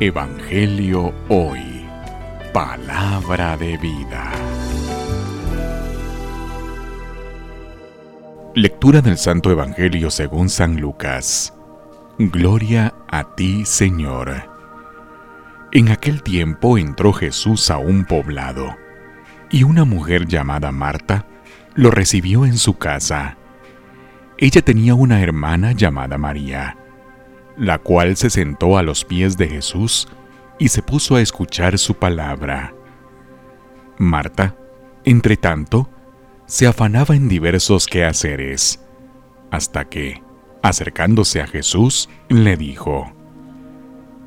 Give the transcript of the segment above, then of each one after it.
Evangelio Hoy. Palabra de vida. Lectura del Santo Evangelio según San Lucas. Gloria a ti, Señor. En aquel tiempo entró Jesús a un poblado, y una mujer llamada Marta lo recibió en su casa. Ella tenía una hermana llamada María, la cual se sentó a los pies de Jesús y se puso a escuchar su palabra. Marta, entre tanto, se afanaba en diversos quehaceres, hasta que, acercándose a Jesús, le dijo,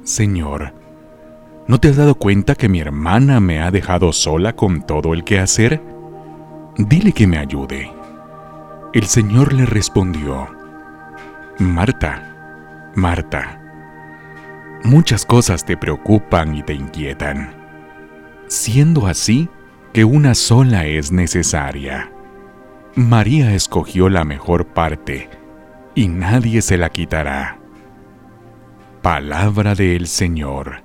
Señor, ¿no te has dado cuenta que mi hermana me ha dejado sola con todo el quehacer? Dile que me ayude. El Señor le respondió, Marta, Marta, muchas cosas te preocupan y te inquietan, siendo así que una sola es necesaria. María escogió la mejor parte, y nadie se la quitará. Palabra del Señor.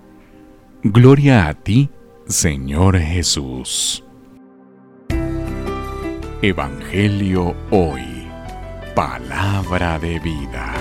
Gloria a ti, Señor Jesús. Evangelio Hoy. Palabra de vida.